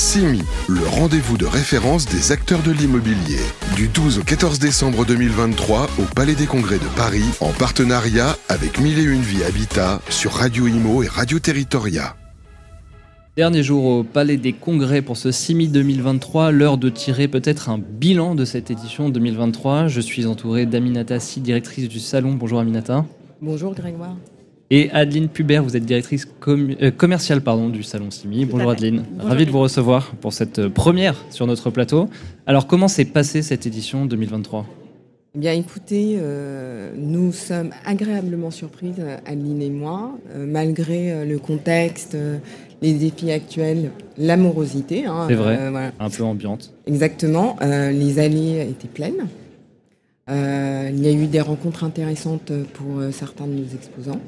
CIMI, le rendez-vous de référence des acteurs de l'immobilier. Du 12 au 14 décembre 2023 au Palais des Congrès de Paris, en partenariat avec Mille et Une Vie Habitat sur Radio Imo et Radio Territoria. Dernier jour au Palais des Congrès pour ce CIMI 2023, l'heure de tirer peut-être un bilan de cette édition 2023. Je suis entouré d'Aminata Si, directrice du salon. Bonjour Aminata. Bonjour Grégoire. Et Adeline Pubert, vous êtes directrice euh, commerciale pardon, du Salon Simi. Bonjour Adeline, ravi de vous recevoir pour cette euh, première sur notre plateau. Alors comment s'est passée cette édition 2023 eh Bien écoutez, euh, nous sommes agréablement surprises, Adeline et moi, malgré le contexte, les défis actuels, l'amorosité. Hein, C'est vrai, un peu ambiante. Exactement, les allées étaient pleines. il y a eu des rencontres intéressantes pour certains de nos exposants.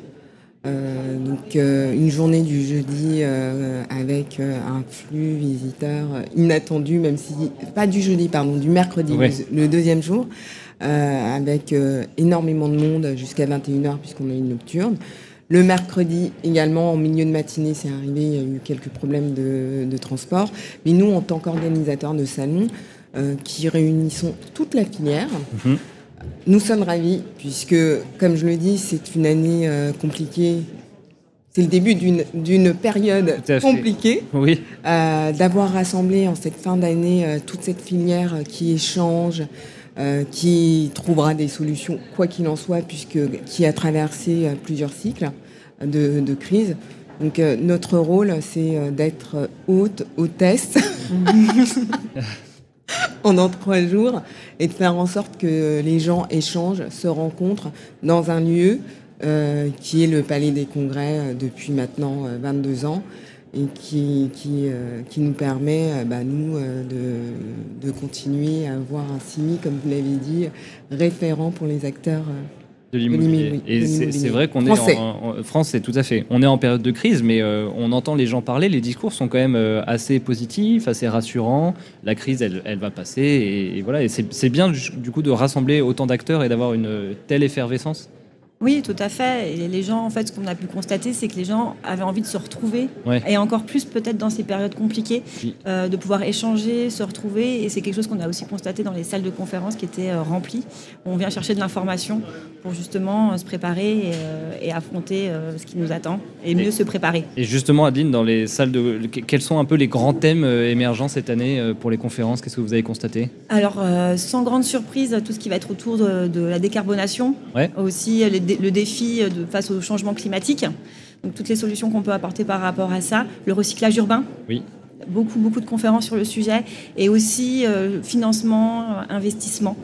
Euh, donc euh, une journée du jeudi euh, avec un flux visiteur inattendu, même si pas du jeudi, pardon, du mercredi, le, deuxième jour, avec énormément de monde jusqu'à 21h puisqu'on a une nocturne. Le mercredi également, en milieu de matinée, c'est arrivé, il y a eu quelques problèmes de, transport. Mais nous, en tant qu'organisateurs de salon, qui réunissons toute la filière, mhm. Nous sommes ravis puisque, comme je le dis, c'est une année euh, compliquée. C'est le début d'une période compliquée. Oui. Euh, d'avoir rassemblé en cette fin d'année euh, toute cette filière qui échange, qui trouvera des solutions, quoi qu'il en soit, puisque qui a traversé plusieurs cycles de, de crise. Donc notre rôle, c'est d'être hôte, hôtesse. pendant trois jours et de faire en sorte que les gens échangent, se rencontrent dans un lieu euh, qui est le Palais des Congrès euh, depuis maintenant 22 euh, ans et qui, qui, qui nous permet, bah, nous, de, de, continuer à avoir un CIMI, comme vous l'avez dit, référent pour les acteurs de l'immobilier. Et c'est vrai qu'on est en, France, c'est tout à fait. On est en période de crise, mais euh, on entend les gens parler. Les discours sont quand même euh, assez positifs, assez rassurants. La crise, elle, elle va passer, et, et voilà. Et c'est bien du coup de rassembler autant d'acteurs et d'avoir une telle effervescence? Oui, tout à fait. Et les gens, en fait, ce qu'on a pu constater, c'est que les gens avaient envie de se retrouver, et encore plus peut-être dans ces périodes compliquées, euh, de pouvoir échanger, se retrouver. Et c'est quelque chose qu'on a aussi constaté dans les salles de conférence qui étaient euh, remplies. On vient chercher de l'information pour justement euh, se préparer et, affronter ce qui nous attend, et mieux se préparer. Et justement, Adeline, dans les salles de, quels sont un peu les grands thèmes émergents cette année pour les conférences? Qu'est-ce que vous avez constaté? Alors, sans grande surprise, tout ce qui va être autour de, la décarbonation, aussi les le défi de, face au changement climatique. Donc, toutes les solutions qu'on peut apporter par rapport à ça. Le recyclage urbain. Oui. Beaucoup, beaucoup de conférences sur le sujet. Et aussi euh, financement, euh, investissement.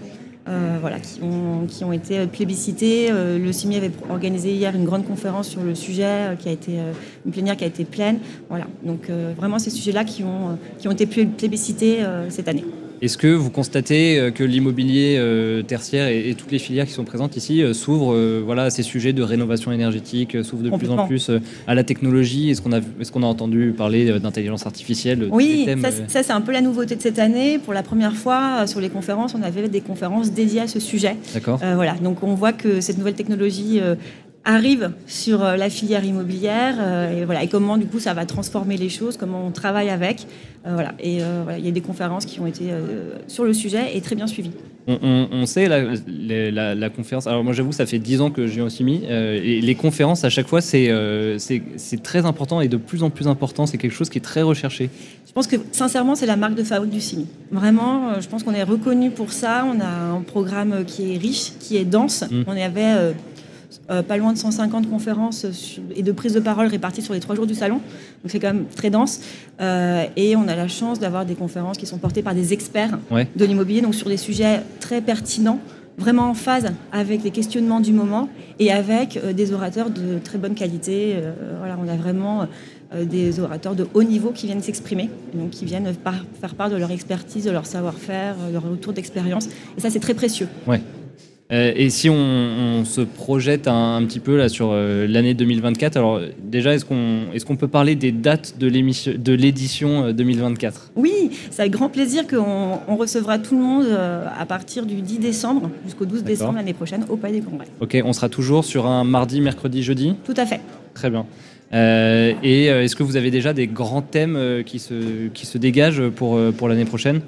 Euh, voilà, qui ont, qui ont été plébiscités. le CIMI avait organisé hier une grande conférence sur le sujet, qui a été une plénière qui a été pleine. Voilà, donc vraiment ces sujets-là qui ont, qui ont été plébiscités cette année. Est-ce que vous constatez euh, que l'immobilier euh, tertiaire et, toutes les filières qui sont présentes ici euh, s'ouvrent voilà, à ces sujets de rénovation énergétique, s'ouvrent de plus en plus à la technologie? Est-ce qu'on a, est qu'on a entendu parler d'intelligence artificielle Oui, ça, c'est un peu la nouveauté de cette année. Pour la première fois, sur les conférences, on avait des conférences dédiées à ce sujet. D'accord. voilà, donc on voit que cette nouvelle technologie arrive sur euh, la filière immobilière euh, et, voilà, et comment du coup ça va transformer les choses, comment on travaille avec. Euh, voilà. Et voilà, il y a des conférences qui ont été sur le sujet et très bien suivies. On, sait la, la, conférence. Alors moi j'avoue ça fait dix ans que j'ai aussi mis et les conférences à chaque fois c'est c'est très important et de plus en plus important. C'est quelque chose qui est très recherché. Je pense que sincèrement c'est la marque de fabrique du CIMI. Vraiment, je pense qu'on est reconnu pour ça. On a un programme qui est riche, qui est dense. Mmh. On avait euh, pas loin de 150 conférences et de prises de parole réparties sur les trois jours du salon. Donc c'est quand même très dense. Euh, et on a la chance d'avoir des conférences qui sont portées par des experts de l'immobilier, donc sur des sujets très pertinents, vraiment en phase avec les questionnements du moment et avec euh, des orateurs de très bonne qualité. voilà, on a vraiment des orateurs de haut niveau qui viennent s'exprimer, donc qui viennent faire part de leur expertise, de leur savoir-faire, de leur retour d'expérience. Et ça, c'est très précieux. Ouais. Euh, et si on, se projette un, petit peu là sur euh, l'année 2024, alors déjà, est-ce qu'on est qu'on peut parler des dates de l'édition 2024 euh, Oui, c'est avec grand plaisir qu'on on recevra tout le monde à partir du 10 décembre jusqu'au 12 décembre l'année prochaine au Palais des Congrès. Ok, on sera toujours sur un mardi, mercredi, jeudi? Tout à fait. Très bien. et est-ce que vous avez déjà des grands thèmes qui, se, qui se dégagent pour, pour l'année prochaine?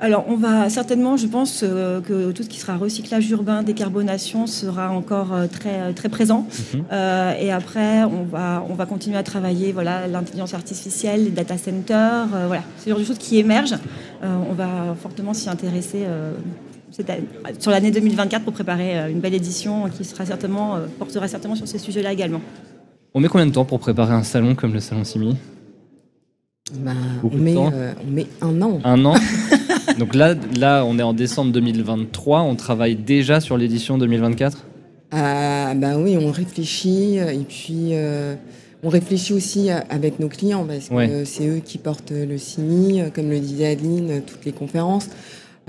Alors, on va certainement, je pense euh, que tout ce qui sera recyclage urbain, décarbonation sera encore euh, très, très présent. Mhm. Euh, et après, on va, on va continuer à travailler voilà, l'intelligence artificielle, les data centers. voilà, c'est genre de choses qui émergent. on va fortement s'y intéresser sur l'année 2024 pour préparer une belle édition qui sera certainement, portera certainement sur ces sujets-là également. On met combien de temps pour préparer un salon comme le Salon Simi? Bah, on, met, on met un an. Un an? Donc là, là, on est en décembre 2023. On travaille déjà sur l'édition 2024 ah, bah oui, on réfléchit et puis euh, on réfléchit aussi avec nos clients parce que c'est eux qui portent le CINI, comme le disait Adeline, toutes les conférences.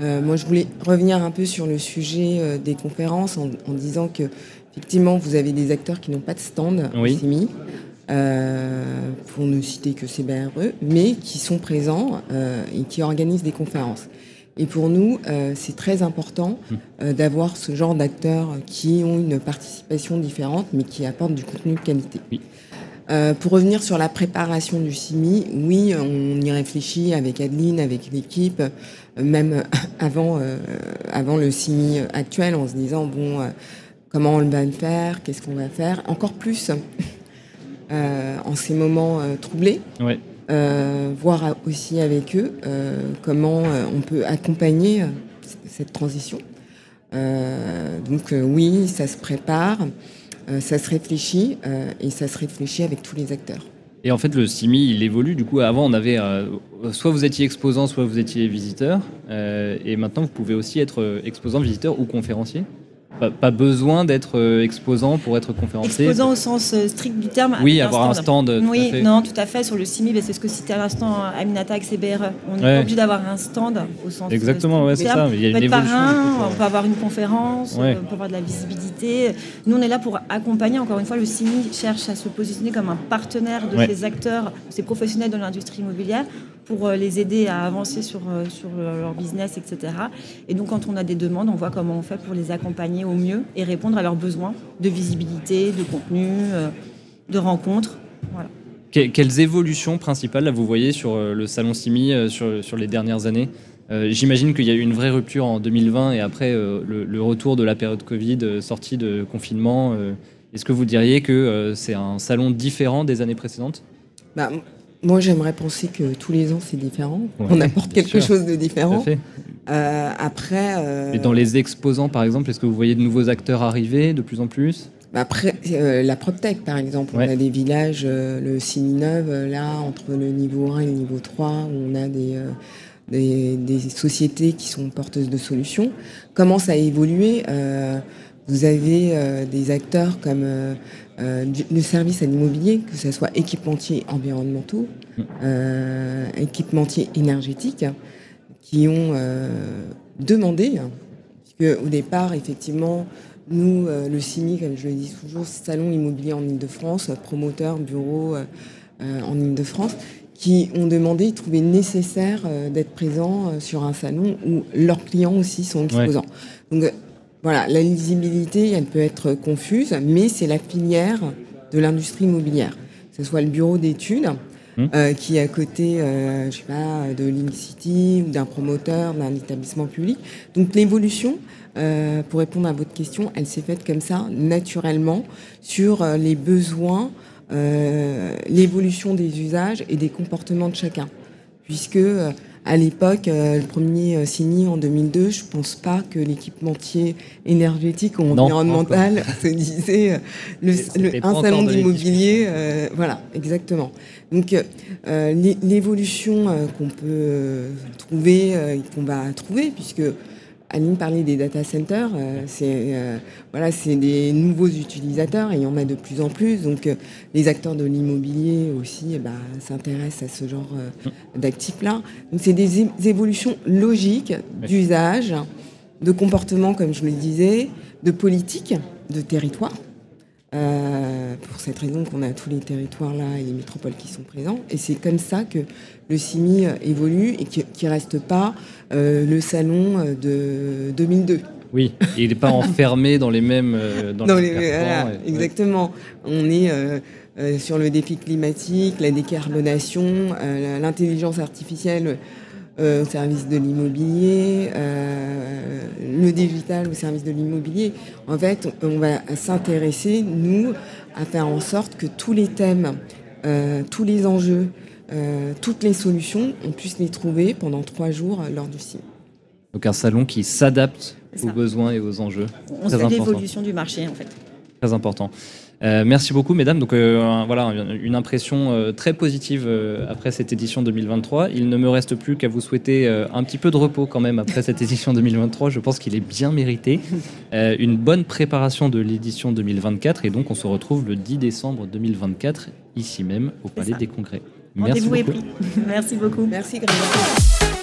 Euh, moi, je voulais revenir un peu sur le sujet euh, des conférences en, disant que effectivement, vous avez des acteurs qui n'ont pas de stand au CIMI. Pour ne citer que CBRE, mais qui sont présents et qui organisent des conférences. Et pour nous, euh, c'est très important euh, d'avoir ce genre d'acteurs qui ont une participation différente, mais qui apportent du contenu de qualité. Euh, pour revenir sur la préparation du CIMI, oui, on y réfléchit avec Adeline, avec l'équipe, même avant, avant le CIMI actuel, en se disant, bon, comment on va le faire, qu'est-ce qu'on va faire, encore plus en ces moments troublés. Ouais. Euh, voir aussi avec eux euh, comment euh, on peut accompagner cette transition. donc oui, ça se prépare, ça se réfléchit et ça se réfléchit avec tous les acteurs. Et en fait, le CIMI, il évolue. Du coup, avant, on avait soit vous étiez exposant, soit vous étiez visiteur. et maintenant, vous pouvez aussi être exposant, visiteur ou conférencier. Pas, besoin d'être euh, exposant pour être conférencier Exposant au sens euh, strict du terme. Oui, avoir un stand. oui, non, tout à fait. Sur le CIMI, c'est ce que citait à l'instant Aminata avec CBRE. On n'est pas obligé d'avoir un stand au sens Exactement, ouais, c'est ça. Il y a on peut être parrain, on peut avoir une conférence, on peut avoir de la visibilité. Nous, on est là pour accompagner. Encore une fois, le CIMI cherche à se positionner comme un partenaire de ces acteurs, ces professionnels de l'industrie immobilière pour euh, les aider à avancer sur, sur leur business, etc. Et donc, quand on a des demandes, on voit comment on fait pour les accompagner au mieux et répondre à leurs besoins de visibilité, de contenu, euh, de rencontres. quelles évolutions principales vous voyez sur euh, le salon Simi euh, sur, sur les dernières années? J'imagine qu'il y a eu une vraie rupture en 2020 et après le, retour de la période Covid, sortie de confinement. Est-ce que vous diriez que c'est un salon différent des années précédentes? Bah, moi, j'aimerais penser que tous les ans, c'est différent. On apporte quelque chose de différent. Euh, après. Euh, Et dans les exposants, par exemple, est-ce que vous voyez de nouveaux acteurs arriver de plus en plus? Bah, Après, euh, la PropTech, par exemple, on a des villages, le Cinineuve, là, entre le niveau 1 et le niveau 3, où on a des. Des, sociétés qui sont porteuses de solutions, commence à évoluer. vous avez des acteurs comme le service à l'immobilier, que ce soit équipementiers environnementaux, mm. équipementiers énergétiques, qui ont euh, demandé, hein, puisque au départ, effectivement, nous, euh, le CINI, comme je le dis toujours, Salon immobilier en Ile-de-France, promoteur, bureau euh, en Ile-de-France, qui ont demandé, trouvé nécessaire d'être présents sur un salon où leurs clients aussi sont exposants. Donc voilà, la lisibilité, elle peut être confuse, mais c'est la filière de l'industrie immobilière, que ce soit le bureau d'études, Hum. Euh, qui est à côté, euh, je sais pas, de Link City ou d'un promoteur, d'un établissement public. Donc l'évolution, euh, pour répondre à votre question, elle s'est faite comme ça, naturellement, sur les besoins, l'évolution des usages et des comportements de chacun. Puisque à l'époque, le premier signé en 2002, je pense pas que l'équipementier énergétique ou environnemental se disait le, un salon d'immobilier. voilà, exactement. Donc euh, l'évolution euh, qu'on peut euh, trouver et qu'on va trouver, puisque Aline parlait des data centers, c'est voilà, c'est des nouveaux utilisateurs et il y en a de plus en plus. Donc les acteurs de l'immobilier aussi eh ben, s'intéressent à ce genre d'actifs-là. Donc c'est des évolutions logiques d'usage, de comportement, comme je le disais, de politique, de territoire. Euh, cette raison qu'on a tous les territoires là et les métropoles qui sont présents. Et c'est comme ça que le CIMI évolue et qui ne reste pas euh, le salon de 2002. Oui, il n'est pas enfermé dans les mêmes. Dans, les, Exactement. On est sur le défi climatique, la décarbonation, l'intelligence artificielle au service de l'immobilier, le digital au service de l'immobilier. En fait, on va s'intéresser, nous, à faire en sorte que tous les thèmes, tous les enjeux, toutes les solutions, on puisse les trouver pendant trois jours lors du site. Donc un salon qui s'adapte aux besoins et aux enjeux. On sait l'évolution du marché en fait. Très important. Euh, merci beaucoup, mesdames. Donc euh, voilà, une impression euh, très positive après cette édition 2023. Il ne me reste plus qu'à vous souhaiter un petit peu de repos quand même après cette édition 2023. Je pense qu'il est bien mérité. une bonne préparation de l'édition 2024 et donc on se retrouve le 10 décembre 2024 ici même au Palais des Congrès. Merci beaucoup. Merci beaucoup. Merci Grégoire.